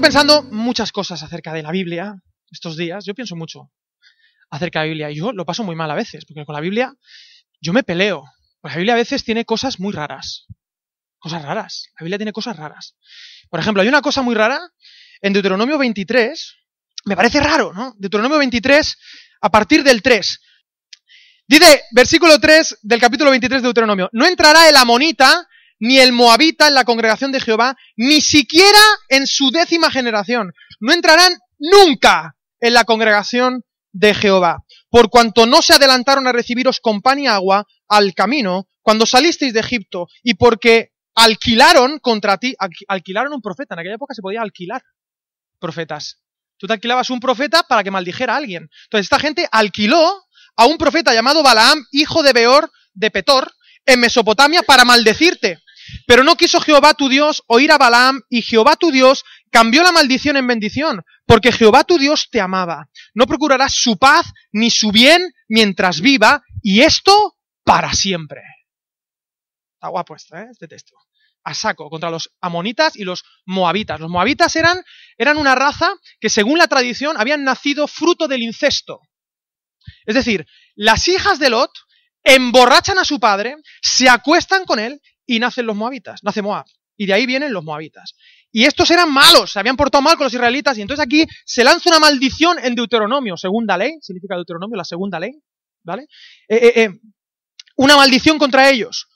pensando muchas cosas acerca de la Biblia estos días. Yo pienso mucho acerca de la Biblia y yo lo paso muy mal a veces, porque con la Biblia yo me peleo. Pues la Biblia a veces tiene cosas muy raras. Cosas raras. La Biblia tiene cosas raras. Por ejemplo, hay una cosa muy rara en Deuteronomio 23. Me parece raro, ¿no? Deuteronomio 23, a partir del 3. Dice, versículo 3 del capítulo 23 de Deuteronomio, no entrará el amonita ni el moabita en la congregación de Jehová, ni siquiera en su décima generación. No entrarán nunca en la congregación de Jehová, por cuanto no se adelantaron a recibiros con pan y agua al camino cuando salisteis de Egipto, y porque alquilaron contra ti, alquilaron un profeta. En aquella época se podía alquilar profetas. Tú te alquilabas un profeta para que maldijera a alguien. Entonces esta gente alquiló a un profeta llamado Balaam, hijo de Beor de Petor, en Mesopotamia para maldecirte. Pero no quiso Jehová tu Dios oír a Balaam, y Jehová tu Dios cambió la maldición en bendición, porque Jehová tu Dios te amaba. No procurarás su paz ni su bien mientras viva, y esto para siempre. Está guapo ¿eh? Este texto. A saco, contra los amonitas y los moabitas. Los moabitas eran, eran una raza que según la tradición habían nacido fruto del incesto. Es decir, las hijas de Lot emborrachan a su padre, se acuestan con él y nacen los moabitas, nace Moab. Y de ahí vienen los moabitas. Y estos eran malos, se habían portado mal con los israelitas, y entonces aquí se lanza una maldición en Deuteronomio, segunda ley, significa Deuteronomio, la segunda ley, ¿vale? Eh, eh, eh, una maldición contra ellos.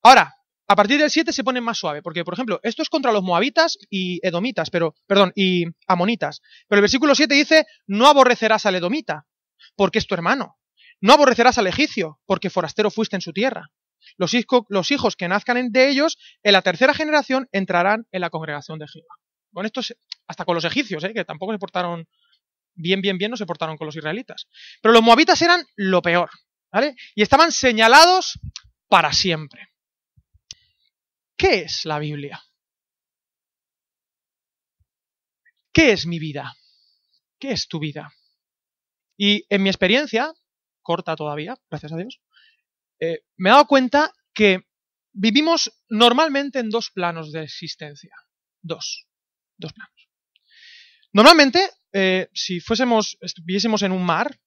Ahora, a partir del 7 se pone más suave, porque, por ejemplo, esto es contra los moabitas y edomitas, pero, perdón, y amonitas. Pero el versículo 7 dice, no aborrecerás al edomita, porque es tu hermano. No aborrecerás al egipcio, porque forastero fuiste en su tierra los, hijos que nazcan de ellos, en la tercera generación, entrarán en la congregación de Jehová. Con esto, hasta con los egipcios, ¿eh? que tampoco se portaron bien, bien, bien, no se portaron con los israelitas. Pero los moabitas eran lo peor, ¿vale? Y estaban señalados para siempre. ¿Qué es la Biblia? ¿Qué es mi vida? ¿Qué es tu vida? Y en mi experiencia, corta todavía, gracias a Dios, eh, me he dado cuenta que vivimos normalmente en dos planos de existencia. Dos. Dos planos. Normalmente, eh, si fuésemos, estuviésemos en un mar,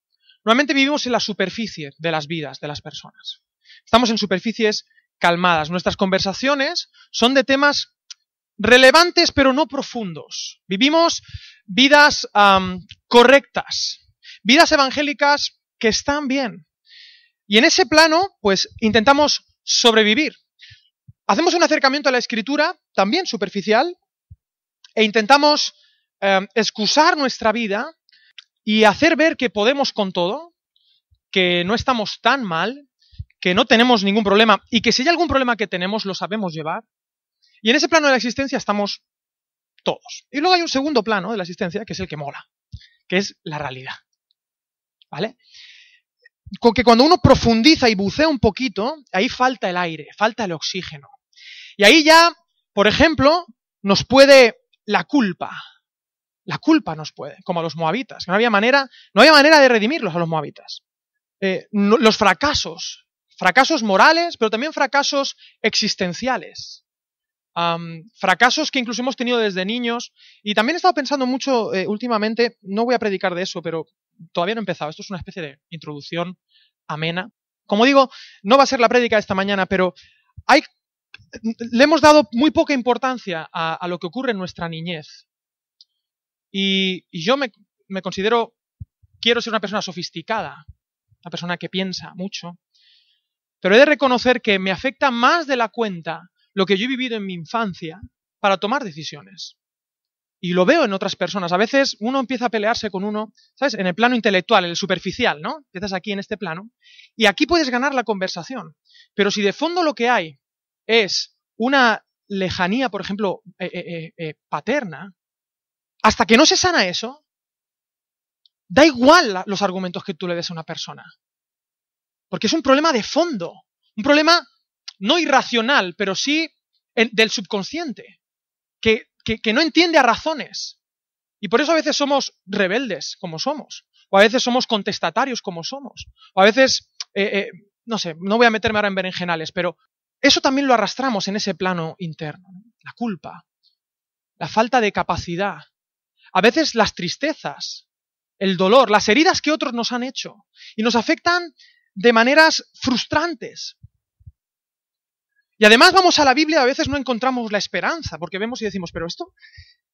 normalmente vivimos en la superficie de las vidas de las personas. Estamos en superficies calmadas. Nuestras conversaciones son de temas relevantes pero no profundos. Vivimos vidas correctas, vidas evangélicas que están bien, y en ese plano, pues intentamos sobrevivir. Hacemos un acercamiento a la escritura, también superficial, e intentamos eh, excusar nuestra vida y hacer ver que podemos con todo, que no estamos tan mal, que no tenemos ningún problema y que si hay algún problema que tenemos lo sabemos llevar. Y en ese plano de la existencia estamos todos. Y luego hay un segundo plano de la existencia que es el que mola, que es la realidad. ¿Vale? Con que cuando uno profundiza y bucea un poquito, ahí falta el aire, falta el oxígeno. Y ahí ya, por ejemplo, nos puede la culpa. La culpa nos puede, como a los moabitas. No había manera, no había manera de redimirlos a los moabitas. Eh, los fracasos, fracasos morales, pero también fracasos existenciales. fracasos que incluso hemos tenido desde niños. Y también he estado pensando mucho eh, últimamente, no voy a predicar de eso, pero todavía no he empezado, esto es una especie de introducción amena. Como digo, no va a ser la prédica de esta mañana, pero hay, le hemos dado muy poca importancia a, lo que ocurre en nuestra niñez. Y, yo me, me considero, quiero ser una persona sofisticada, una persona que piensa mucho, pero he de reconocer que me afecta más de la cuenta lo que yo he vivido en mi infancia para tomar decisiones. Y lo veo en otras personas. A veces uno empieza a pelearse con uno, ¿sabes? En el plano intelectual, en el superficial, ¿no? Empiezas aquí en este plano. Y aquí puedes ganar la conversación. Pero si de fondo lo que hay es una lejanía, por ejemplo, eh, eh, eh, paterna, hasta que no se sana eso, da igual los argumentos que tú le des a una persona. Porque es un problema de fondo. Un problema no irracional, pero sí del subconsciente. Que que, no entiende a razones. Y por eso a veces somos rebeldes, como somos. O a veces somos contestatarios, como somos. O a veces, eh, eh, no sé, no voy a meterme ahora en berenjenales, pero eso también lo arrastramos en ese plano interno. La culpa, la falta de capacidad a veces las tristezas, el dolor, las heridas que otros nos han hecho y nos afectan de maneras frustrantes. Y además vamos a la Biblia a veces no encontramos la esperanza, porque vemos y decimos, pero esto,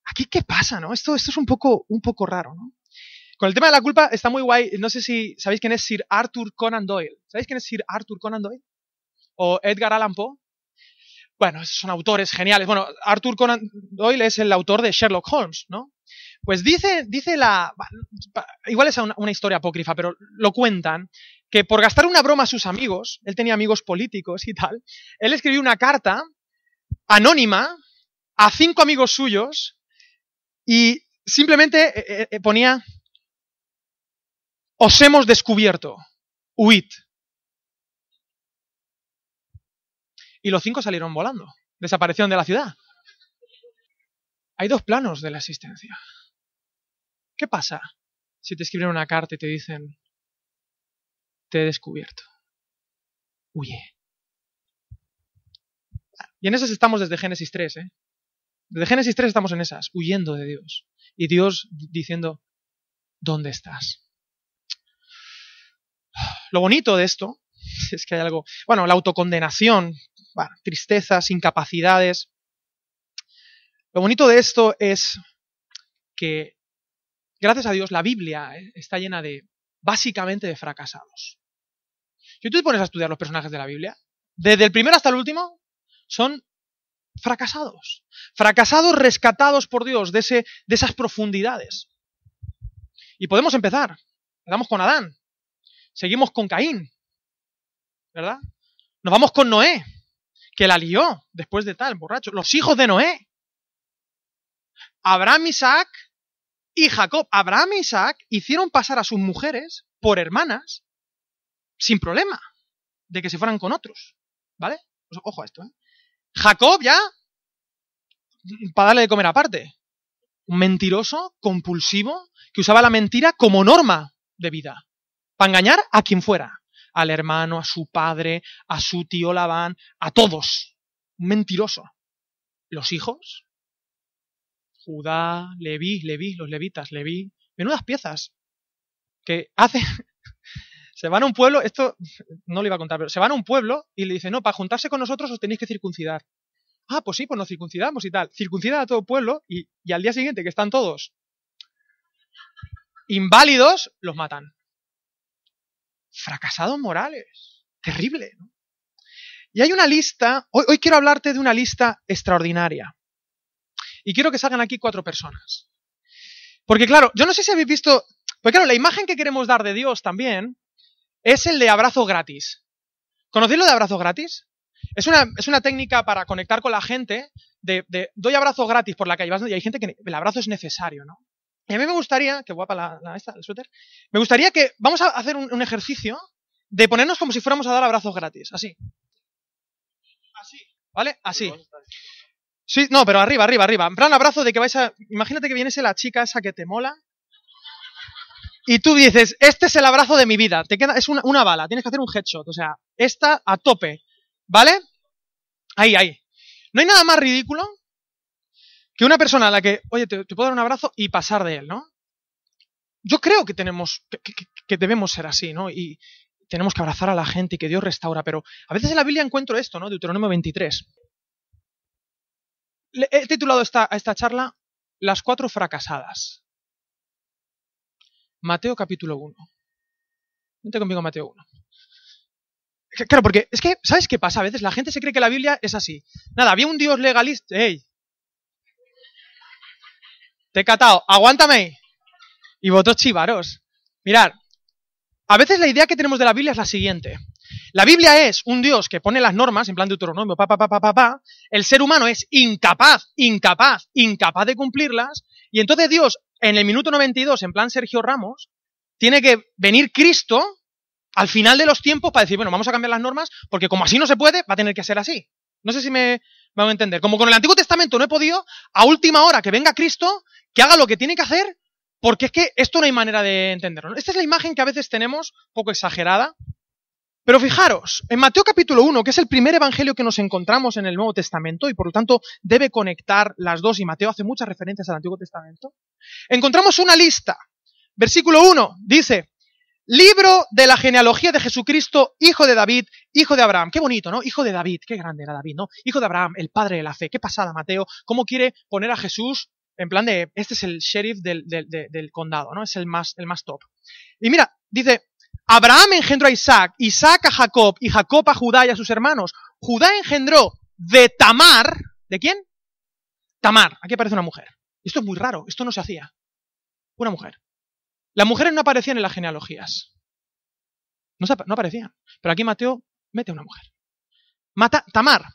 ¿aquí qué pasa? ¿no? Esto, esto es un poco, un poco raro. ¿no? Con el tema de la culpa está muy guay. No sé si sabéis quién es Sir Arthur Conan Doyle. ¿Sabéis quién es Sir Arthur Conan Doyle? O Edgar Allan Poe. Bueno, son autores geniales. Bueno, Arthur Conan Doyle es el autor de Sherlock Holmes, ¿no? Pues dice, dice la. Igual es una, una historia apócrifa, pero lo cuentan que por gastar una broma a sus amigos, él tenía amigos políticos y tal, él escribió una carta anónima a cinco amigos suyos y simplemente eh, eh, eh, ponía, os hemos descubierto, huid. Y los cinco salieron volando, desaparecieron de la ciudad. Hay dos planos de la existencia. ¿Qué pasa si te escriben una carta y te dicen, te he descubierto? Huye. Y en esas estamos desde Génesis 3, ¿eh? Desde Génesis 3 estamos en esas, huyendo de Dios. Y Dios diciendo, ¿dónde estás? Lo bonito de esto es que hay algo, bueno, la autocondenación, tristezas, incapacidades. Lo bonito de esto es que, gracias a Dios, la Biblia eh, está llena de, básicamente, de fracasados. Si tú te pones a estudiar los personajes de la Biblia, desde el primero hasta el último, son fracasados. Fracasados rescatados por Dios de, ese, de esas profundidades. Y podemos empezar. Empezamos con Adán. Seguimos con Caín. ¿Verdad? Nos vamos con Noé, que la lió después de tal, borracho. Los hijos de Noé. Abraham, Isaac y Jacob. Abraham y Isaac hicieron pasar a sus mujeres por hermanas sin problema de que se fueran con otros. ¿Vale? Pues ojo a esto, ¿eh? Jacob ya, para darle de comer aparte. Un mentiroso, compulsivo, que usaba la mentira como norma de vida. Para engañar a quien fuera. Al hermano, a su padre, a su tío Labán, a todos. Un mentiroso. Los hijos. Judá, Leví, Leví, los levitas, Leví. Menudas piezas. Que hacen, se van a un pueblo, esto no le iba a contar, pero se van a un pueblo y le dicen, no, para juntarse con nosotros os tenéis que circuncidar. Ah, pues sí, pues nos circuncidamos y tal. Circuncidan a todo el pueblo y, al día siguiente, que están todos inválidos, los matan. Fracasados morales. Terrible, ¿no? Y hay una lista, hoy, hoy quiero hablarte de una lista extraordinaria. Y quiero que salgan aquí cuatro personas. Porque claro, yo no sé si habéis visto, porque claro, la imagen que queremos dar de Dios también es el de abrazo gratis. ¿Conocéis lo de abrazo gratis? Es una, es una técnica para conectar con la gente de, de doy abrazo gratis por la calle y hay gente que el abrazo es necesario, ¿no? Y a mí me gustaría, que guapa la, la esta, el suéter, me gustaría que vamos a hacer un, ejercicio de ponernos como si fuéramos a dar abrazos gratis, así. Así, ¿vale? Así. Sí, no, pero arriba, arriba, arriba. En plan abrazo de que vais a... Imagínate que viene la chica esa que te mola y tú dices, este es el abrazo de mi vida, te queda, es una, una, bala, tienes que hacer un headshot, o sea, esta a tope, ¿vale? Ahí, ahí. No hay nada más ridículo que una persona a la que, oye, te, puedo dar un abrazo y pasar de él, ¿no? Yo creo que tenemos, que, que, que, debemos ser así, ¿no? Y tenemos que abrazar a la gente y que Dios restaura, pero a veces en la Biblia encuentro esto, ¿no? Deuteronomio 23. Le, he titulado esta, a esta charla Las cuatro fracasadas. Mateo capítulo 1. Vente conmigo a Mateo 1. Claro, porque es que, ¿sabes qué pasa? A veces la gente se cree que la Biblia es así. Nada, había un Dios legalista. ¡Ey! Te he catado, aguántame. Y vosotros chivaros. Mirad, a veces la idea que tenemos de la Biblia es la siguiente. La Biblia es un Dios que pone las normas, en plan de Deuteronomio, pa, pa, pa, pa, pa, pa. El ser humano es incapaz, incapaz, incapaz de cumplirlas. Y entonces Dios en el minuto 92, en plan Sergio Ramos, tiene que venir Cristo al final de los tiempos para decir, bueno, vamos a cambiar las normas, porque como así no se puede, va a tener que ser así. No sé si me van a entender. Como con el Antiguo Testamento no he podido, a última hora que venga Cristo, que haga lo que tiene que hacer, porque es que esto no hay manera de entenderlo. Esta es la imagen que a veces tenemos, poco exagerada, Pero fijaros, en Mateo capítulo 1, que es el primer evangelio que nos encontramos en el Nuevo Testamento y por lo tanto debe conectar las dos, y Mateo hace muchas referencias al Antiguo Testamento, encontramos una lista. Versículo 1 dice, libro de la genealogía de Jesucristo, hijo de David, hijo de Abraham. Qué bonito, ¿no? Hijo de David, qué grande era David, ¿no? Hijo de Abraham, el padre de la fe. Qué pasada, Mateo. ¿Cómo quiere poner a Jesús en plan de, este es el sheriff del, del condado, ¿no? Es el más, el más top. Y mira, dice, Abraham engendró a Isaac, Isaac a Jacob y Jacob a Judá y a sus hermanos. Judá engendró de Tamar, ¿de quién? Tamar, aquí aparece una mujer. Esto es muy raro, esto no se hacía. Una mujer. Las mujeres no aparecían en las genealogías. No, aparecían. Pero aquí Mateo mete a una mujer. Mata, Tamar,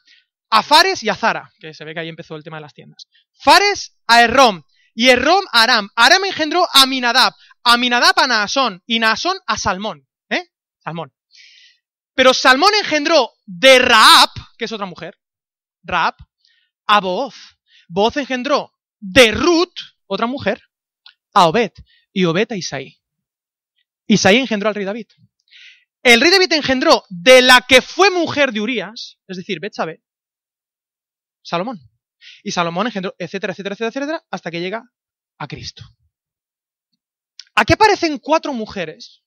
a Fares y a Zara, que se ve que ahí empezó el tema de las tiendas. Fares a Errom y Errom a Aram. Aram engendró a Minadab, Aminadab a Naasón y Naasón a Salmón. ¿Eh? Salmón. Pero Salmón engendró de Raab, que es otra mujer, Raab, a Booz. Booz engendró de Ruth, otra mujer, a Obed. Y Obed a Isaí. Isaí engendró al rey David. El rey David engendró de la que fue mujer de Urias, es decir, Betsabe, Salomón. Y Salomón engendró, etcétera, etcétera, etcétera, etcétera, hasta que llega a Cristo. Aquí aparecen cuatro mujeres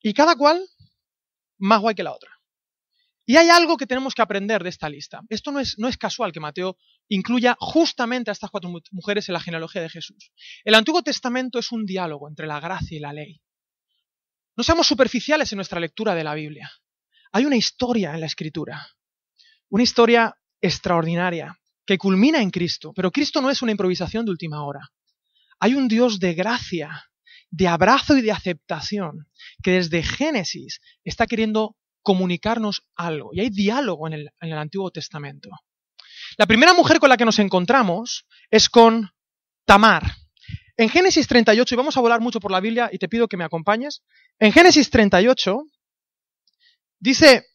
y cada cual más guay que la otra. Y hay algo que tenemos que aprender de esta lista. Esto no es, no es casual que Mateo incluya justamente a estas cuatro mujeres en la genealogía de Jesús. El Antiguo Testamento es un diálogo entre la gracia y la ley. No seamos superficiales en nuestra lectura de la Biblia. Hay una historia en la Escritura, una historia extraordinaria que culmina en Cristo, pero Cristo no es una improvisación de última hora. Hay un Dios de gracia de abrazo y de aceptación, que desde Génesis está queriendo comunicarnos algo. Y hay diálogo en el, Antiguo Testamento. La primera mujer con la que nos encontramos es con Tamar. En Génesis 38, y vamos a volar mucho por la Biblia y te pido que me acompañes, en Génesis 38 dice,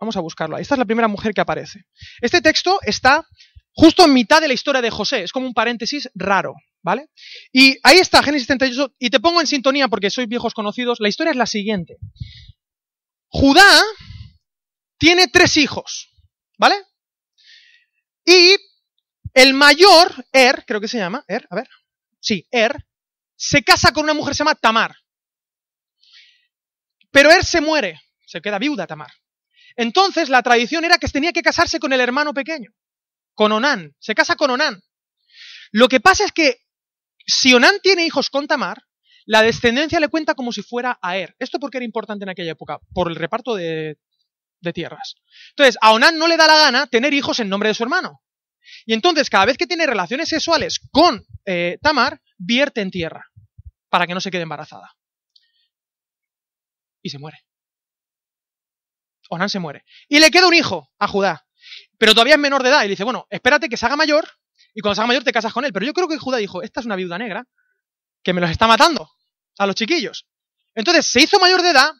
vamos a buscarlo, esta es la primera mujer que aparece. Este texto está justo en mitad de la historia de José, es como un paréntesis raro. ¿Vale? Y ahí está Génesis 38, y te pongo en sintonía porque sois viejos conocidos. La historia es la siguiente. Judá tiene tres hijos, ¿vale? Y el mayor, Er, creo que se llama, Er, a ver, sí, Er, se casa con una mujer que se llama Tamar. Pero Er se muere, se queda viuda Tamar. Entonces la tradición era que tenía que casarse con el hermano pequeño, con Onán, se casa con Onán. Lo que pasa es que si Onán tiene hijos con Tamar, la descendencia le cuenta como si fuera a Er. ¿Esto por qué era importante en aquella época? Por el reparto de, tierras. Entonces, a Onán no le da la gana tener hijos en nombre de su hermano. Y entonces, cada vez que tiene relaciones sexuales con eh, Tamar, vierte en tierra para que no se quede embarazada. Y se muere. Onán se muere. Y le queda un hijo a Judá. Pero todavía es menor de edad. Y le dice, bueno, espérate que se haga mayor y cuando seas mayor te casas con él. Pero yo creo que Judá dijo, esta es una viuda negra que me los está matando a los chiquillos. Entonces se hizo mayor de edad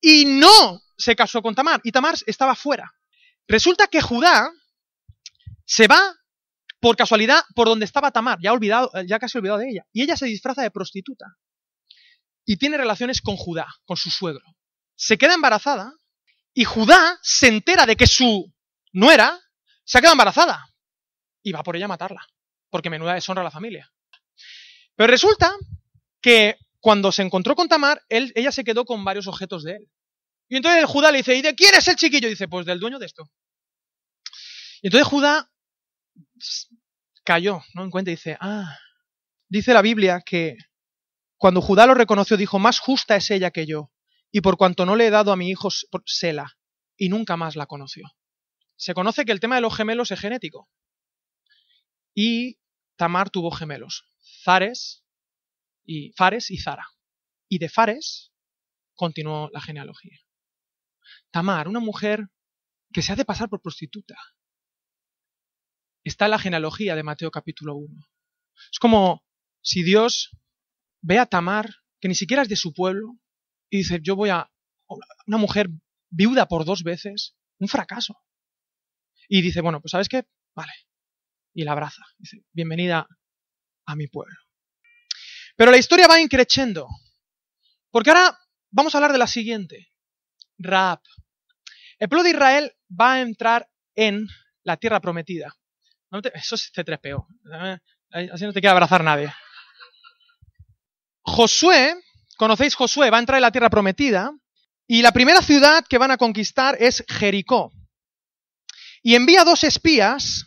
y no se casó con Tamar. Y Tamar estaba fuera. Resulta que Judá se va por casualidad por donde estaba Tamar, ya, olvidado, ya casi olvidado de ella. Y ella se disfraza de prostituta. Y tiene relaciones con Judá, con su suegro. Se queda embarazada y Judá se entera de que su nuera se ha quedado embarazada y va por ella a matarla, porque menuda deshonra a la familia. Pero resulta que cuando se encontró con Tamar, él, ella se quedó con varios objetos de él. Y entonces Judá le dice, ¿y de quién es el chiquillo? Y dice, pues del dueño de esto. Y entonces Judá cayó, ¿no? En cuenta y dice, ah, dice la Biblia que cuando Judá lo reconoció, dijo, más justa es ella que yo, y por cuanto no le he dado a mi hijo Sela, y nunca más la conoció. Se conoce que el tema de los gemelos es genético. Y Tamar tuvo gemelos, Zares y Fares y Zara. Y de Fares continuó la genealogía. Tamar, una mujer que se hace pasar por prostituta, está en la genealogía de Mateo capítulo 1. Es como si Dios ve a Tamar, que ni siquiera es de su pueblo, y dice, yo voy a... Una mujer viuda por dos veces, un fracaso. Y dice, bueno, pues sabes qué, vale, y la abraza. Dice, bienvenida a mi pueblo. Pero la historia va increciendo. Porque ahora vamos a hablar de la siguiente. Raab. El pueblo de Israel va a entrar en la tierra prometida. eso es C3PO. ¿eh? Así no te quiere abrazar nadie. Josué, conocéis Josué, va a entrar en la tierra prometida y la primera ciudad que van a conquistar es Jericó. Y envía dos espías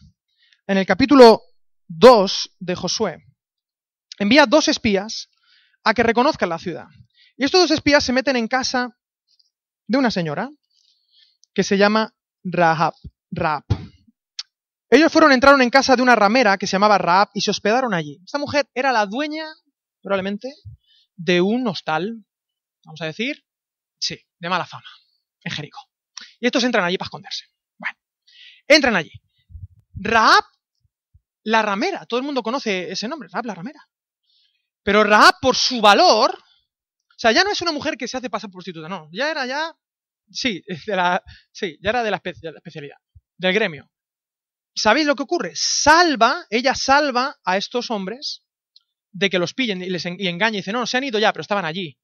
en el capítulo 2 de Josué. Envía dos espías a que reconozcan la ciudad. Y estos dos espías se meten en casa de una señora que se llama Rahab. Rahab. Ellos fueron, entraron en casa de una ramera que se llamaba Rahab y se hospedaron allí. Esta mujer era la dueña, probablemente, de un hostal, vamos a decir, sí, de mala fama, en Jericó. Y estos entran allí para esconderse. Bueno, entran allí. Rahab, la ramera, todo el mundo conoce ese nombre, Rahab la ramera. Pero Rahab, por su valor, o sea, ya no es una mujer que se hace pasar por prostituta, no, ya era ya, sí, de la, sí, ya era de la, especialidad, del gremio. ¿Sabéis lo que ocurre? Salva, ella salva a estos hombres de que los pillen y les y engañe y dice, no, se han ido ya, pero estaban allí.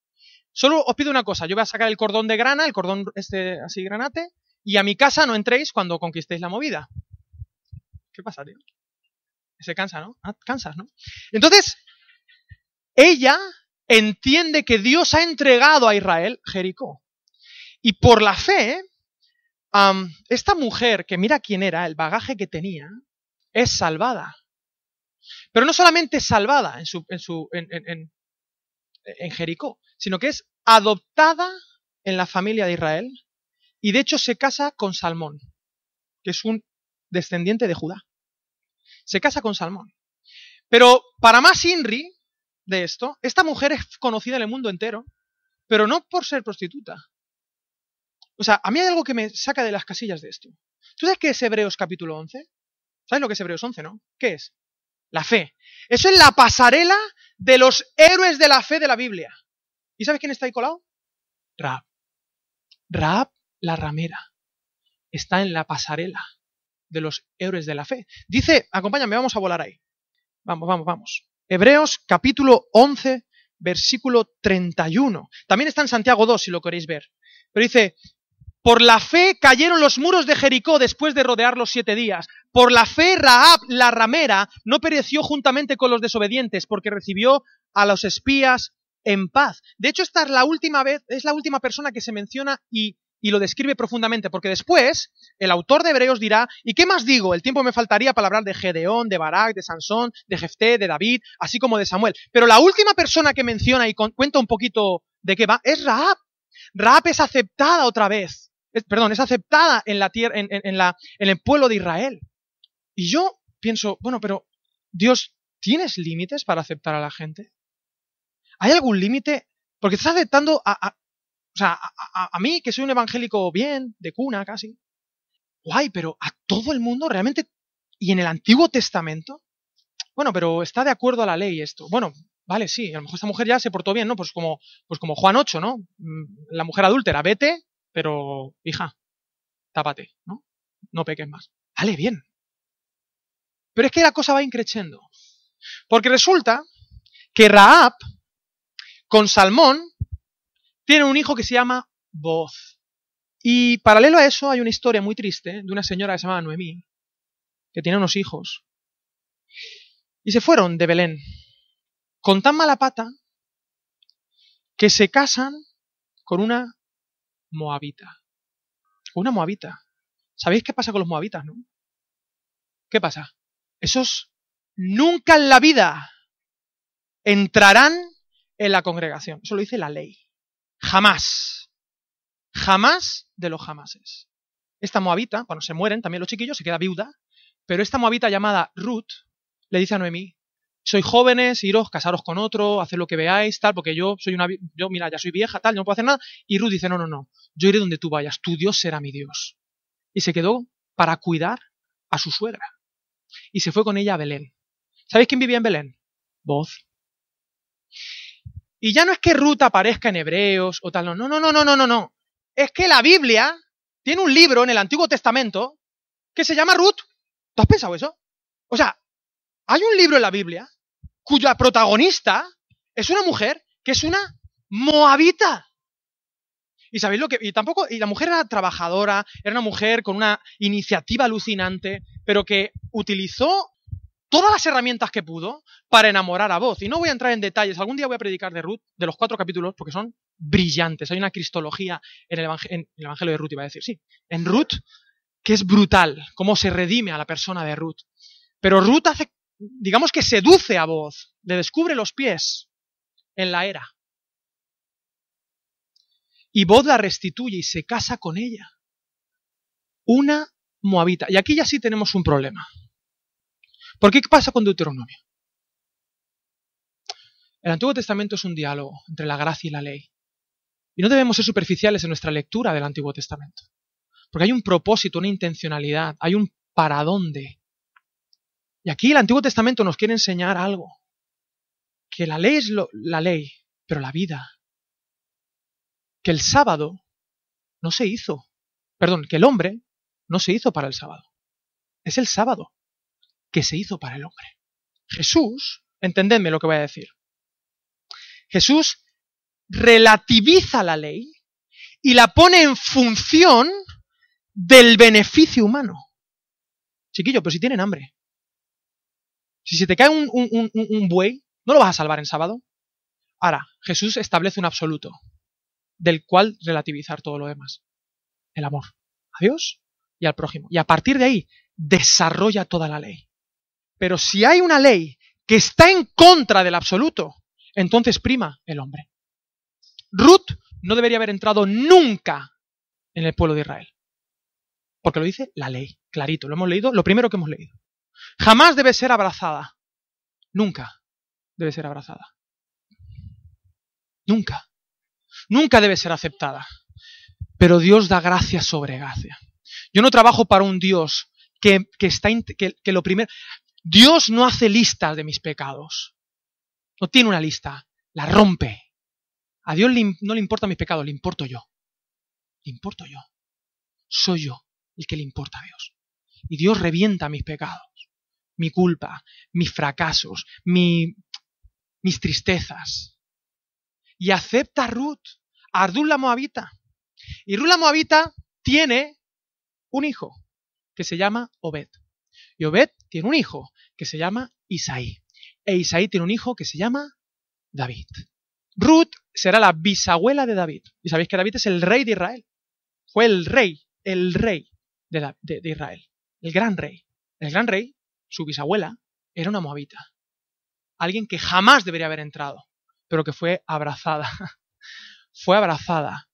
Solo os pido una cosa, yo voy a sacar el cordón de grana, el cordón este así granate, y a mi casa no entréis cuando conquistéis la movida. ¿Qué pasa, tío? Se cansa, ¿no? Ah, cansas, ¿no? Entonces, ella entiende que Dios ha entregado a Israel Jericó. Y por la fe, esta mujer, que mira quién era, el bagaje que tenía, es salvada. Pero no solamente salvada en, su, en, su, en, en Jericó, sino que es adoptada en la familia de Israel y de hecho se casa con Salmón, que es un descendiente de Judá. Se casa con Salmón. Pero para más Inri de esto, esta mujer es conocida en el mundo entero, pero no por ser prostituta. O sea, a mí hay algo que me saca de las casillas de esto. ¿Tú sabes qué es Hebreos capítulo 11? ¿Sabes lo que es Hebreos 11, no? ¿Qué es? La fe. Eso es la pasarela de los héroes de la fe de la Biblia. ¿Y sabes quién está ahí colado? Raab. Raab, la ramera, está en la pasarela de los héroes de la fe. Dice, acompáñame, vamos a volar ahí. Vamos, vamos, vamos. Hebreos capítulo 11, versículo 31. También está en Santiago 2, si lo queréis ver. Pero dice, por la fe cayeron los muros de Jericó después de rodearlos siete días. Por la fe Raab, la ramera, no pereció juntamente con los desobedientes, porque recibió a los espías en paz. De hecho, esta es la última vez, es la última persona que se menciona y, y lo describe profundamente, porque después el autor de Hebreos dirá, ¿y qué más digo? El tiempo me faltaría para hablar de Gedeón, de Barak, de Sansón, de Jefté, de David, así como de Samuel. Pero la última persona que menciona y cuenta un poquito de qué va es Raab. Raab es aceptada otra vez perdón, es aceptada en, la tierra, en, la, en el pueblo de Israel. Y yo pienso, bueno, pero Dios, ¿tienes límites para aceptar a la gente? ¿Hay algún límite? Porque estás aceptando a, o sea, a, mí, que soy un evangélico bien, de cuna casi. Guay, pero a todo el mundo realmente. ¿Y en el Antiguo Testamento? Bueno, pero está de acuerdo a la ley esto. Bueno, vale, sí, a lo mejor esta mujer ya se portó bien, ¿no? Pues como, pues como Juan 8, ¿no? Mm, la mujer adúltera, vete, pero, hija, tápate, ¿no? No peques más. Vale, bien. Pero es que la cosa va increciendo. Porque resulta que Raab, con Salmón, tiene un hijo que se llama Voz. Y paralelo a eso hay una historia muy triste de una señora que se llama Noemí, que tiene unos hijos. Y se fueron de Belén con tan mala pata que se casan con una moabita. Una moabita. ¿Sabéis qué pasa con los moabitas, no? ¿Qué pasa? Esos nunca en la vida entrarán en la congregación. Eso lo dice la ley. Jamás. Jamás de los jamases. Esta moabita, cuando se mueren también los chiquillos, se queda viuda, pero esta moabita llamada Ruth le dice a Noemí, sois jóvenes, iros, casaros con otro, hacer lo que veáis, tal, porque yo soy una, yo mira, ya soy vieja, tal, no puedo hacer nada. Y Ruth dice, no, no, no, yo iré donde tú vayas, tu Dios será mi Dios. Y se quedó para cuidar a su suegra. Y se fue con ella a Belén. ¿Sabéis quién vivía en Belén? Voz. Y ya no es que Ruth aparezca en Hebreos o tal, no, no, no, no, no, no, no. Es que la Biblia tiene un libro en el Antiguo Testamento que se llama Ruth. ¿Tú has pensado eso? O sea, hay un libro en la Biblia cuya protagonista es una mujer que es una moabita. Y sabéis lo que. Y tampoco. Y la mujer era trabajadora, era una mujer con una iniciativa alucinante, pero que utilizó todas las herramientas que pudo para enamorar a voz. Y no voy a entrar en detalles. Algún día voy a predicar de Ruth, de los cuatro capítulos, porque son brillantes. Hay una cristología en el, Evangelio de Ruth, iba a decir. Sí. En Ruth, que es brutal, cómo se redime a la persona de Ruth. Pero Ruth hace. Digamos que seduce a voz, le descubre los pies en la era y Bod la restituye y se casa con ella. Una moabita. Y aquí ya sí tenemos un problema. ¿Por qué pasa con Deuteronomio? El Antiguo Testamento es un diálogo entre la gracia y la ley. Y no debemos ser superficiales en nuestra lectura del Antiguo Testamento. Porque hay un propósito, una intencionalidad, hay un para dónde. Y aquí el Antiguo Testamento nos quiere enseñar algo. Que la ley es la ley, pero la vida que el sábado no se hizo. Perdón, que el hombre no se hizo para el sábado. Es el sábado que se hizo para el hombre. Jesús, entendedme lo que voy a decir. Jesús relativiza la ley y la pone en función del beneficio humano. Chiquillo, pero si tienen hambre. Si se te cae un buey, ¿no lo vas a salvar en sábado? Ahora, Jesús establece un absoluto del cual relativizar todo lo demás. El amor a Dios y al prójimo. Y a partir de ahí desarrolla toda la ley. Pero si hay una ley que está en contra del absoluto, entonces prima el hombre. Ruth no debería haber entrado nunca en el pueblo de Israel. Porque lo dice la ley, clarito, lo hemos leído, lo primero que hemos leído. Jamás debe ser abrazada. Nunca debe ser abrazada. Nunca nunca debe ser aceptada. Pero Dios da gracia sobre gracia. Yo no trabajo para un Dios que, está, que, que lo primero... Dios no hace listas de mis pecados. No tiene una lista. La rompe. A Dios no le importan mis pecados, le importo yo. Le importo yo. Soy yo el que le importa a Dios. Y Dios revienta mis pecados, mi culpa, mis fracasos, mi, mis tristezas. Y acepta a Ruth a la Moabita. Y Ruth la Moabita tiene un hijo que se llama Obed. Y Obed tiene un hijo que se llama Isaí. E Isaí tiene un hijo que se llama David. Ruth será la bisabuela de David. Y sabéis que David es el rey de Israel. Fue el rey, el rey de, de Israel. El gran rey. El gran rey, su bisabuela, era una moabita. Alguien que jamás debería haber entrado, pero que fue abrazada fue abrazada.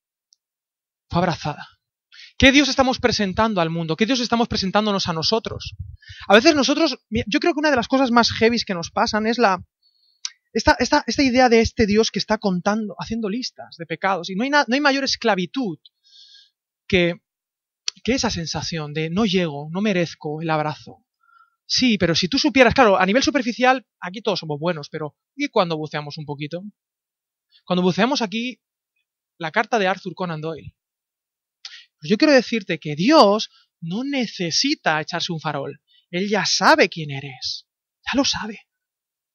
Fue abrazada. ¿Qué Dios estamos presentando al mundo? ¿Qué Dios estamos presentándonos a nosotros? A veces nosotros, yo creo que una de las cosas más heavy que nos pasan es la, esta, esta, esta, idea de este Dios que está contando, haciendo listas de pecados. Y no hay, no hay mayor esclavitud que, que esa sensación de no llego, no merezco el abrazo. Sí, pero si tú supieras, claro, a nivel superficial, aquí todos somos buenos, pero ¿y cuando buceamos un poquito? Cuando buceamos aquí, la carta de Arthur Conan Doyle. Pues yo quiero decirte que Dios no necesita echarse un farol. Él ya sabe quién eres. Ya lo sabe.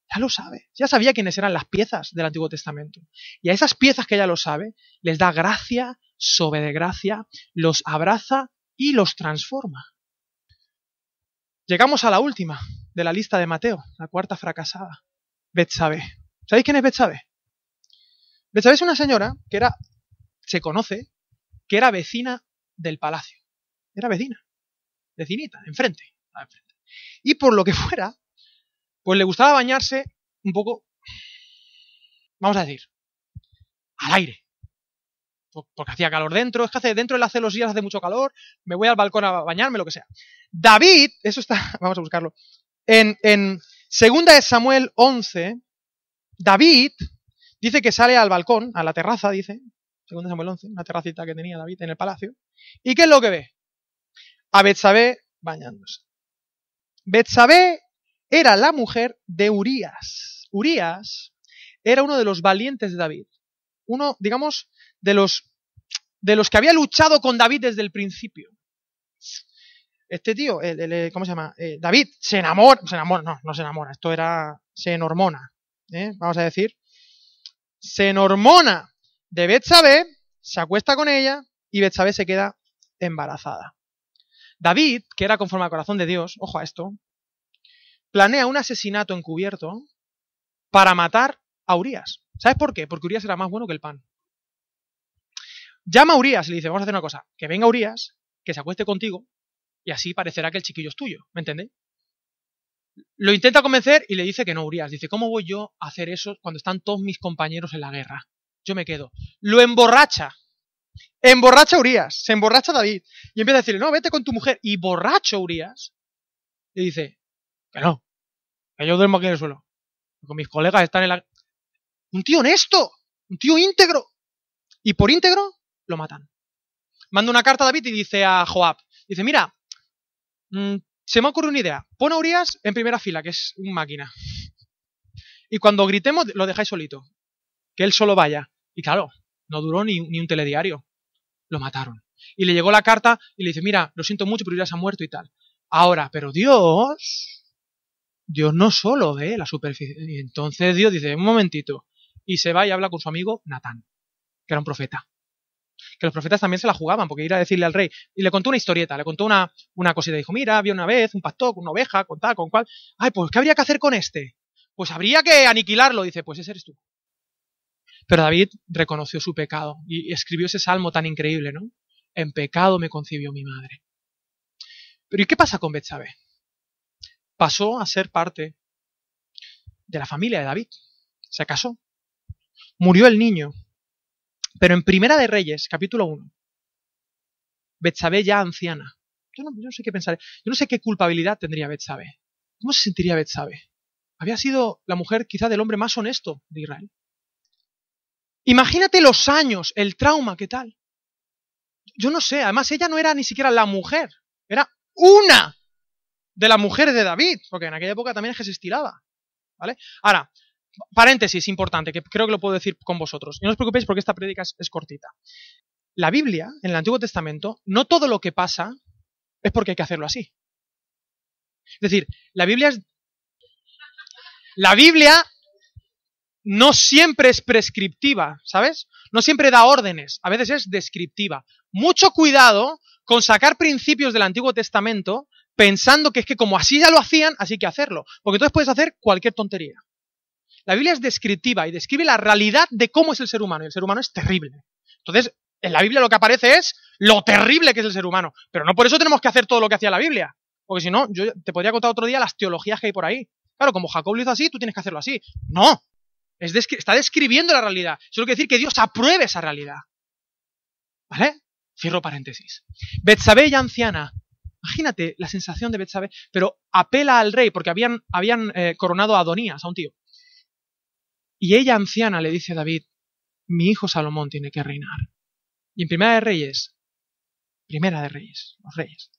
Ya lo sabe. Ya sabía quiénes eran las piezas del Antiguo Testamento. Y a esas piezas que ya lo sabe, les da gracia sobre gracia, los abraza y los transforma. Llegamos a la última de la lista de Mateo, la cuarta fracasada. Betsabe. ¿Sabéis quién es Betsabe? Betsabe es una señora que era se conoce que era vecina del palacio. Era vecina, vecinita, enfrente, enfrente. Y por lo que fuera, pues le gustaba bañarse un poco, vamos a decir, al aire. Porque hacía calor dentro, es que hace, dentro de hace los días hace mucho calor, me voy al balcón a bañarme, lo que sea. David, eso está, vamos a buscarlo, en, en segunda de Samuel 11, David dice que sale al balcón, a la terraza, dice, según Samuel 11, una terracita que tenía David en el palacio. ¿Y qué es lo que ve? A Betsabé bañándose. Betsabé era la mujer de Urías. Urías era uno de los valientes de David. Uno, digamos, de los, de los que había luchado con David desde el principio. Este tío, ¿cómo se llama? Eh, David se enamora, se enamora, no, no se enamora, esto era, se enormona, ¿eh? vamos a decir. Se enormona de Betsabe se acuesta con ella y Betsabé se queda embarazada. David, que era conforme al corazón de Dios, ojo a esto, planea un asesinato encubierto para matar a Urias. ¿Sabes por qué? Porque Urias era más bueno que el pan. Llama a Urias y le dice, vamos a hacer una cosa, que venga Urias, que se acueste contigo, y así parecerá que el chiquillo es tuyo, ¿me entendéis? Lo intenta convencer y le dice que no, Urias. Dice, ¿cómo voy yo a hacer eso cuando están todos mis compañeros en la guerra? Yo me quedo. Lo emborracha. Emborracha Urias. Se emborracha David. Y empieza a decirle, no, vete con tu mujer. Y borracho Urias. Le dice, que no. Que yo duermo aquí en el suelo. Con mis colegas están en la... Un tío honesto. Un tío íntegro. Y por íntegro lo matan. Manda una carta a David y dice a Joab. Dice, mira, mmm, se me ocurre una idea. Pon a Urias en primera fila, que es un máquina. Y cuando gritemos, lo dejáis solito. Que él solo vaya. Y claro, no duró ni, ni un telediario. Lo mataron. Y le llegó la carta y le dice, mira, lo siento mucho, pero Urias ha muerto y tal. Ahora, pero Dios, Dios no solo ve la superficie. Y entonces Dios dice, un momentito. Y se va y habla con su amigo Natán, que era un profeta que los profetas también se la jugaban, porque ir a decirle al rey, y le contó una historieta, le contó una, una cosita, dijo, mira, había una vez un pastor con una oveja, con tal, con cual, ay, pues, ¿qué habría que hacer con este? Pues habría que aniquilarlo, dice, pues ese eres tú. Pero David reconoció su pecado y escribió ese salmo tan increíble, ¿no? En pecado me concibió mi madre. Pero ¿y qué pasa con Betsabé? Pasó a ser parte de la familia de David. Se casó. Murió el niño. Pero en Primera de Reyes, capítulo 1, Betsabé ya anciana. Yo no, yo no, sé qué pensar. Yo no sé qué culpabilidad tendría Betsabé. ¿Cómo se sentiría Betsabé? Había sido la mujer quizá del hombre más honesto de Israel. Imagínate los años, el trauma, ¿qué tal? Yo no sé, además ella no era ni siquiera la mujer, era una de las mujeres de David, porque en aquella época también es que se estiraba. ¿Vale? Ahora, Paréntesis importante, que creo que lo puedo decir con vosotros. Y no os preocupéis porque esta prédica es, es, cortita. La Biblia, en el Antiguo Testamento, no todo lo que pasa es porque hay que hacerlo así. Es decir, la Biblia es. La Biblia no siempre es prescriptiva, ¿sabes? No siempre da órdenes, a veces es descriptiva. Mucho cuidado con sacar principios del Antiguo Testamento pensando que es que como así ya lo hacían, así que hacerlo. Porque entonces puedes hacer cualquier tontería. La Biblia es descriptiva y describe la realidad de cómo es el ser humano. Y el ser humano es terrible. Entonces, en la Biblia lo que aparece es lo terrible que es el ser humano. Pero no por eso tenemos que hacer todo lo que hacía la Biblia. Porque si no, yo te podría contar otro día las teologías que hay por ahí. Claro, como Jacob lo hizo así, tú tienes que hacerlo así. No. Está describiendo la realidad. Eso quiere decir que Dios apruebe esa realidad. ¿Vale? Cierro paréntesis. Betsabé ya anciana. Imagínate la sensación de Betsabé, pero apela al rey, porque habían, habían eh, coronado a Adonías, a un tío. Y ella anciana le dice a David, mi hijo Salomón tiene que reinar. Y en Primera de Reyes, Primera de Reyes, los reyes,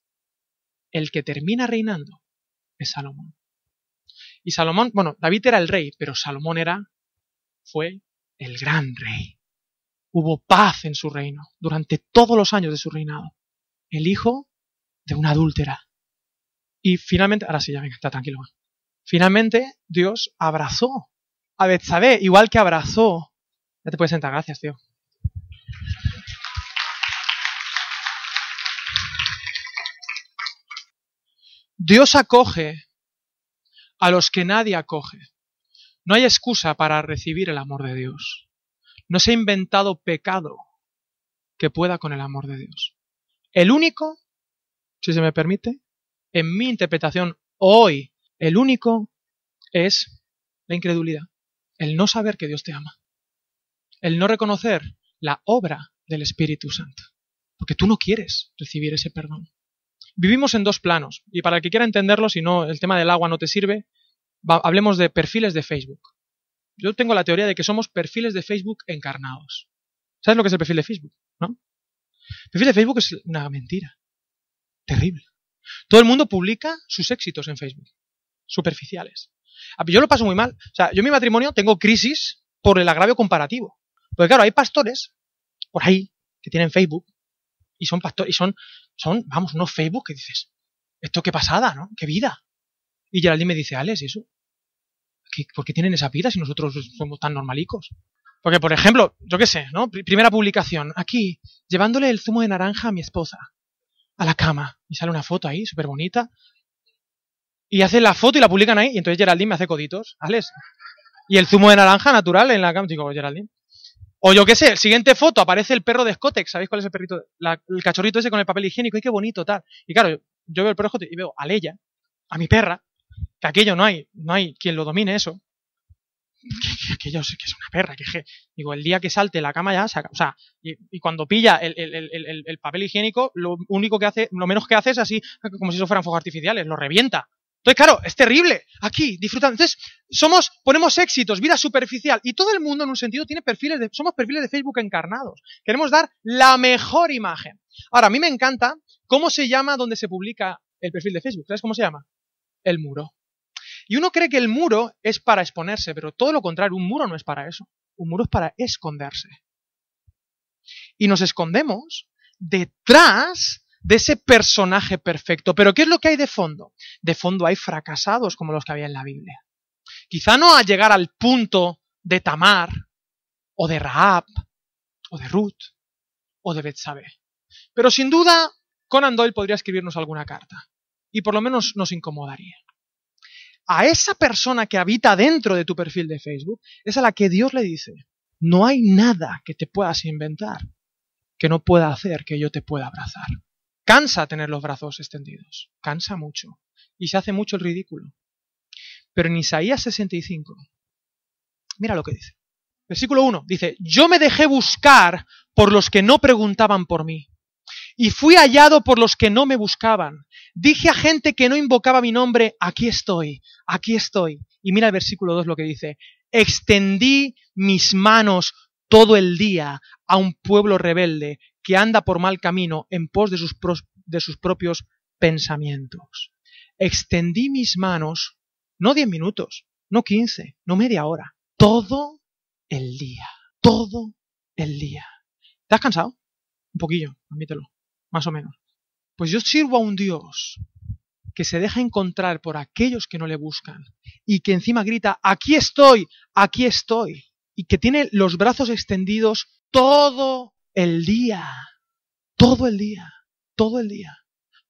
el que termina reinando es Salomón. Y Salomón, bueno, David era el rey, pero Salomón era, fue el gran rey. Hubo paz en su reino durante todos los años de su reinado. El hijo de una adúltera. Y finalmente, ahora sí, ya venga, está tranquilo. Finalmente Dios abrazó a Betsabé, igual que abrazó. Ya te puedes sentar, gracias, tío. Dios acoge a los que nadie acoge. No hay excusa para recibir el amor de Dios. No se ha inventado pecado que pueda con el amor de Dios. El único, si se me permite, en mi interpretación hoy, el único es la incredulidad el no saber que Dios te ama, el no reconocer la obra del Espíritu Santo, porque tú no quieres recibir ese perdón. Vivimos en dos planos, y para el que quiera entenderlo, si no el tema del agua no te sirve, hablemos de perfiles de Facebook. Yo tengo la teoría de que somos perfiles de Facebook encarnados. ¿Sabes lo que es el perfil de Facebook? ¿No? El perfil de Facebook es una mentira. Terrible. Todo el mundo publica sus éxitos en Facebook. Superficiales. Ah, yo lo paso muy mal. O sea, yo en mi matrimonio tengo crisis por el agravio comparativo. Porque claro, hay pastores por ahí que tienen Facebook y son pastores y son, son, vamos, unos Facebook que dices, esto qué pasada, ¿no? Qué vida. Y Geraldine me dice, Alex, ¿y eso? ¿Por qué tienen esa vida si nosotros somos tan normalicos? Porque, por ejemplo, yo qué sé, ¿no? Primera publicación, aquí, llevándole el zumo de naranja a mi esposa, a la cama, y sale una foto ahí, súper bonita, y hacen la foto y la publican ahí, y entonces Geraldine me hace coditos, ¿vales? Y el zumo de naranja natural en la cama, digo, Geraldine. O yo qué sé, siguiente foto, aparece el perro de Scotex, ¿sabéis cuál es el perrito? el cachorrito ese con el papel higiénico, ¡ay, qué bonito, tal! Y claro, yo, veo el perro de y veo a Leia, a mi perra, que aquello no hay, no hay quien lo domine eso. Que, aquello que es una perra, que, digo, el día que salte la cama ya, saca, o sea, y, cuando pilla el, el, papel higiénico, lo único que hace, lo menos que hace es así, como si eso fueran fuegos artificiales, lo revienta. Entonces, claro, es terrible. Aquí, disfrutando. Entonces, somos, ponemos éxitos, vida superficial. Y todo el mundo, en un sentido, tiene perfiles de, somos perfiles de Facebook encarnados. Queremos dar la mejor imagen. Ahora, a mí me encanta cómo se llama donde se publica el perfil de Facebook. ¿Sabes cómo se llama? El muro. Y uno cree que el muro es para exponerse, pero todo lo contrario, un muro no es para eso. Un muro es para esconderse. Y nos escondemos detrás de ese personaje perfecto. Pero ¿qué es lo que hay de fondo? De fondo hay fracasados como los que había en la Biblia. Quizá no a llegar al punto de Tamar, o de Raab, o de Ruth, o de Betsabé. Pero sin duda, Conan Doyle podría escribirnos alguna carta. Y por lo menos nos incomodaría. A esa persona que habita dentro de tu perfil de Facebook es a la que Dios le dice, no hay nada que te puedas inventar que no pueda hacer que yo te pueda abrazar. Cansa tener los brazos extendidos, cansa mucho y se hace mucho el ridículo. Pero en Isaías 65, mira lo que dice. Versículo 1 dice, yo me dejé buscar por los que no preguntaban por mí y fui hallado por los que no me buscaban. Dije a gente que no invocaba mi nombre, aquí estoy, aquí estoy. Y mira el versículo 2 lo que dice, extendí mis manos todo el día a un pueblo rebelde que anda por mal camino en pos de sus, de sus propios pensamientos. Extendí mis manos, no diez minutos, no quince, no media hora, todo el día, todo el día. ¿Te has cansado? Un poquillo, admítelo, más o menos. Pues yo sirvo a un Dios que se deja encontrar por aquellos que no le buscan y que encima grita, aquí estoy, aquí estoy, y que tiene los brazos extendidos todo el día, todo el día, todo el día,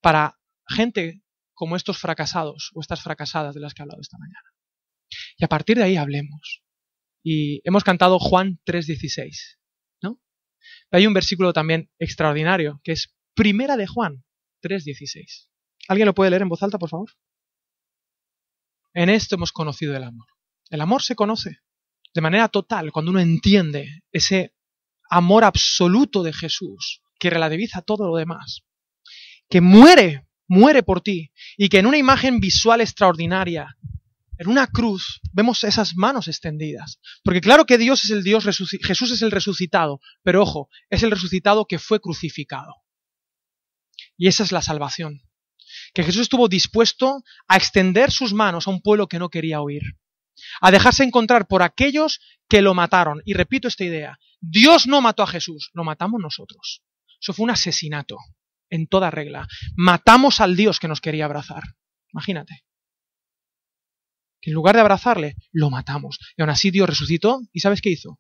para gente como estos fracasados o estas fracasadas de las que he hablado esta mañana. Y a partir de ahí hablemos. Y hemos cantado Juan 3.16, ¿no? Hay un versículo también extraordinario, que es Primera de Juan 3.16. ¿Alguien lo puede leer en voz alta, por favor? En esto hemos conocido el amor. El amor se conoce de manera total cuando uno entiende ese amor absoluto de Jesús que relativiza todo lo demás, que muere, muere por ti y que en una imagen visual extraordinaria, en una cruz, vemos esas manos extendidas. Porque claro que Dios es el Dios, Jesús es el resucitado, pero ojo, es el resucitado que fue crucificado. Y esa es la salvación. Que Jesús estuvo dispuesto a extender sus manos a un pueblo que no quería oír a dejarse encontrar por aquellos que lo mataron. Y repito esta idea, Dios no mató a Jesús, lo matamos nosotros. Eso fue un asesinato, en toda regla. Matamos al Dios que nos quería abrazar. Imagínate. Que en lugar de abrazarle, lo matamos. Y aún así Dios resucitó y ¿sabes qué hizo?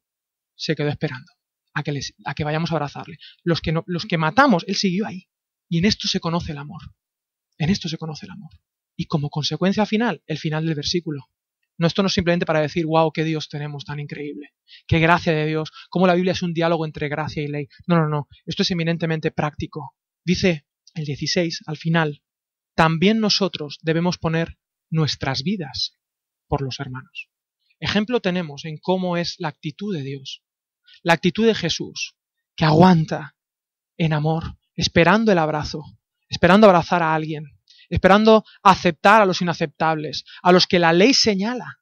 Se quedó esperando a que, a que vayamos a abrazarle. Los que, los que matamos, Él siguió ahí. Y en esto se conoce el amor. En esto se conoce el amor. Y como consecuencia final, el final del versículo. No, esto no es simplemente para decir, wow, qué Dios tenemos tan increíble, qué gracia de Dios, cómo la Biblia es un diálogo entre gracia y ley. No, no, no, esto es eminentemente práctico. Dice el 16, al final, también nosotros debemos poner nuestras vidas por los hermanos. Ejemplo tenemos en cómo es la actitud de Dios, la actitud de Jesús, que aguanta en amor, esperando el abrazo, esperando abrazar a alguien, esperando aceptar a los inaceptables, a los que la ley señala,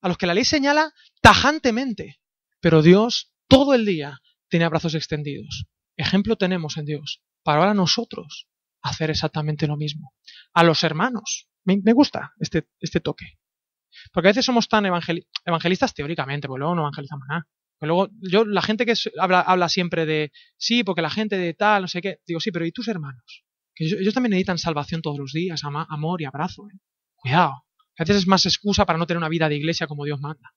a los que la ley señala tajantemente. Pero Dios todo el día tiene brazos extendidos. Ejemplo tenemos en Dios para ahora nosotros hacer exactamente lo mismo. A los hermanos. Me, gusta este, este, toque. Porque a veces somos tan evangelistas teóricamente, porque luego no evangelizamos nada. Luego, yo, la gente que habla, habla siempre de, sí, porque la gente de tal, no sé qué, digo, sí, pero ¿y tus hermanos? Que ellos, también necesitan salvación todos los días, amor y abrazo. ¿eh? Cuidado. A veces es más excusa para no tener una vida de iglesia como Dios manda.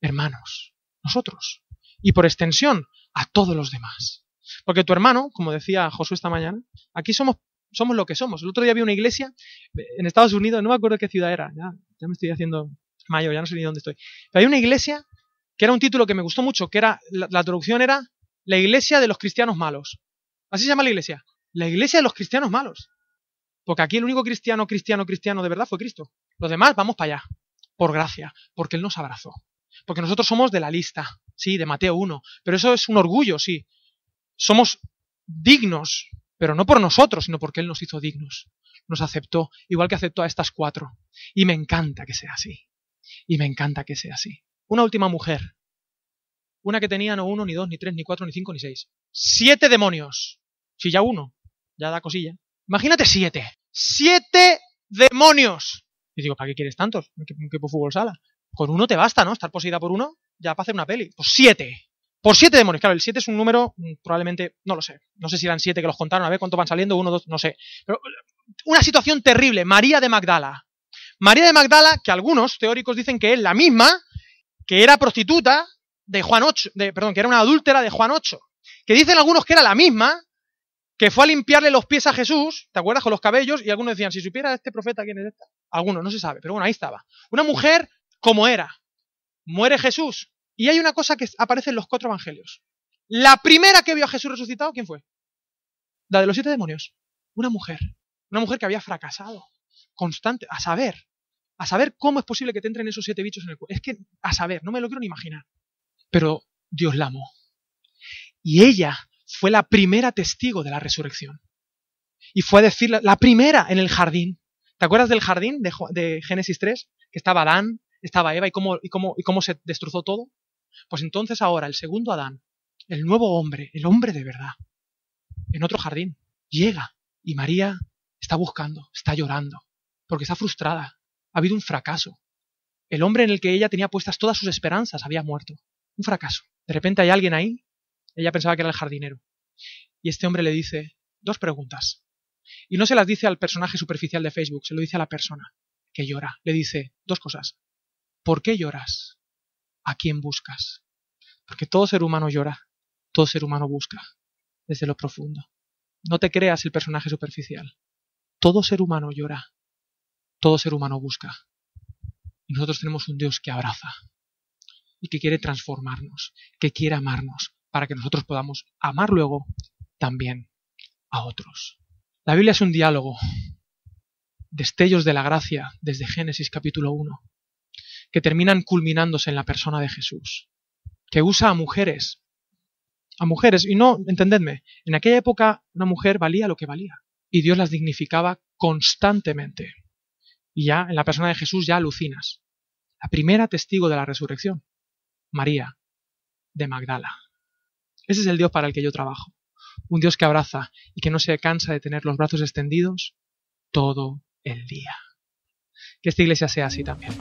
Hermanos, nosotros. y por extensión a todos los demás. Porque tu hermano, como decía Josué esta mañana, aquí somos, somos lo que somos. El otro día había una iglesia en Estados Unidos, no me acuerdo qué ciudad era, ya, ya me estoy haciendo mayor, ya no sé ni dónde estoy. Pero hay una iglesia que era un título que me gustó mucho, que era, la, traducción era La iglesia de los cristianos malos. Así se llama la iglesia. La iglesia de los cristianos malos. Porque aquí el único cristiano, cristiano, cristiano de verdad fue Cristo. Los demás vamos para allá. Por gracia. Porque Él nos abrazó. Porque nosotros somos de la lista. Sí, de Mateo 1. Pero eso es un orgullo, sí. Somos dignos. Pero no por nosotros, sino porque Él nos hizo dignos. Nos aceptó. Igual que aceptó a estas cuatro. Y me encanta que sea así. Y me encanta que sea así. Una última mujer. Una que tenía no uno, ni dos, ni tres, ni cuatro, ni cinco, ni seis. Siete demonios. Si ya uno, ya da cosilla. Imagínate siete. Siete demonios. Y digo, ¿para qué quieres tantos? ¿Qué, qué fútbol sala? Con uno te basta, ¿no? Estar poseída por uno, ya para hacer una peli. Pues siete. Por siete demonios. Claro, el siete es un número, probablemente, no lo sé. No sé si eran siete que los contaron, a ver cuántos van saliendo, uno, dos, no sé. Pero una situación terrible. María de Magdala. María de Magdala, que algunos teóricos dicen que es la misma, que era prostituta de Juan 8, de, perdón, que era una adúltera de Juan 8. Que dicen algunos que era la misma, que fue a limpiarle los pies a Jesús, ¿te acuerdas? Con los cabellos, y algunos decían, si supiera este profeta quién es esta. Algunos, no se sabe, pero bueno, ahí estaba. Una mujer como era. Muere Jesús. Y hay una cosa que aparece en los cuatro evangelios. La primera que vio a Jesús resucitado, ¿quién fue? La de los siete demonios. Una mujer. Una mujer que había fracasado. Constante. A saber. A saber cómo es posible que te entren esos siete bichos en el cuerpo. Es que, a saber, no me lo quiero ni imaginar. Pero Dios la amó. Y ella fue la primera testigo de la resurrección. Y fue a decir la, primera en el jardín. ¿Te acuerdas del jardín de, de, Génesis 3? Que estaba Adán, estaba Eva y cómo, y, cómo, y cómo se destrozó todo. Pues entonces ahora el segundo Adán, el nuevo hombre, el hombre de verdad, en otro jardín, llega y María está buscando, está llorando, porque está frustrada. Ha habido un fracaso. El hombre en el que ella tenía puestas todas sus esperanzas había muerto. Un fracaso. De repente hay alguien ahí ella pensaba que era el jardinero. Y este hombre le dice dos preguntas. Y no se las dice al personaje superficial de Facebook, se lo dice a la persona que llora. Le dice dos cosas. ¿Por qué lloras? ¿A quién buscas? Porque todo ser humano llora, todo ser humano busca, desde lo profundo. No te creas el personaje superficial. Todo ser humano llora, todo ser humano busca. Y nosotros tenemos un Dios que abraza y que quiere transformarnos, que quiere amarnos, para que nosotros podamos amar luego también a otros. La Biblia es un diálogo, destellos de la gracia desde Génesis capítulo 1, que terminan culminándose en la persona de Jesús, que usa a mujeres, a mujeres, y no, entendedme, en aquella época una mujer valía lo que valía, y Dios las dignificaba constantemente. Y ya en la persona de Jesús ya alucinas. La primera testigo de la resurrección, María de Magdala. Ese es el Dios para el que yo trabajo. Un Dios que abraza y que no se cansa de tener los brazos extendidos todo el día. Que esta iglesia sea así también.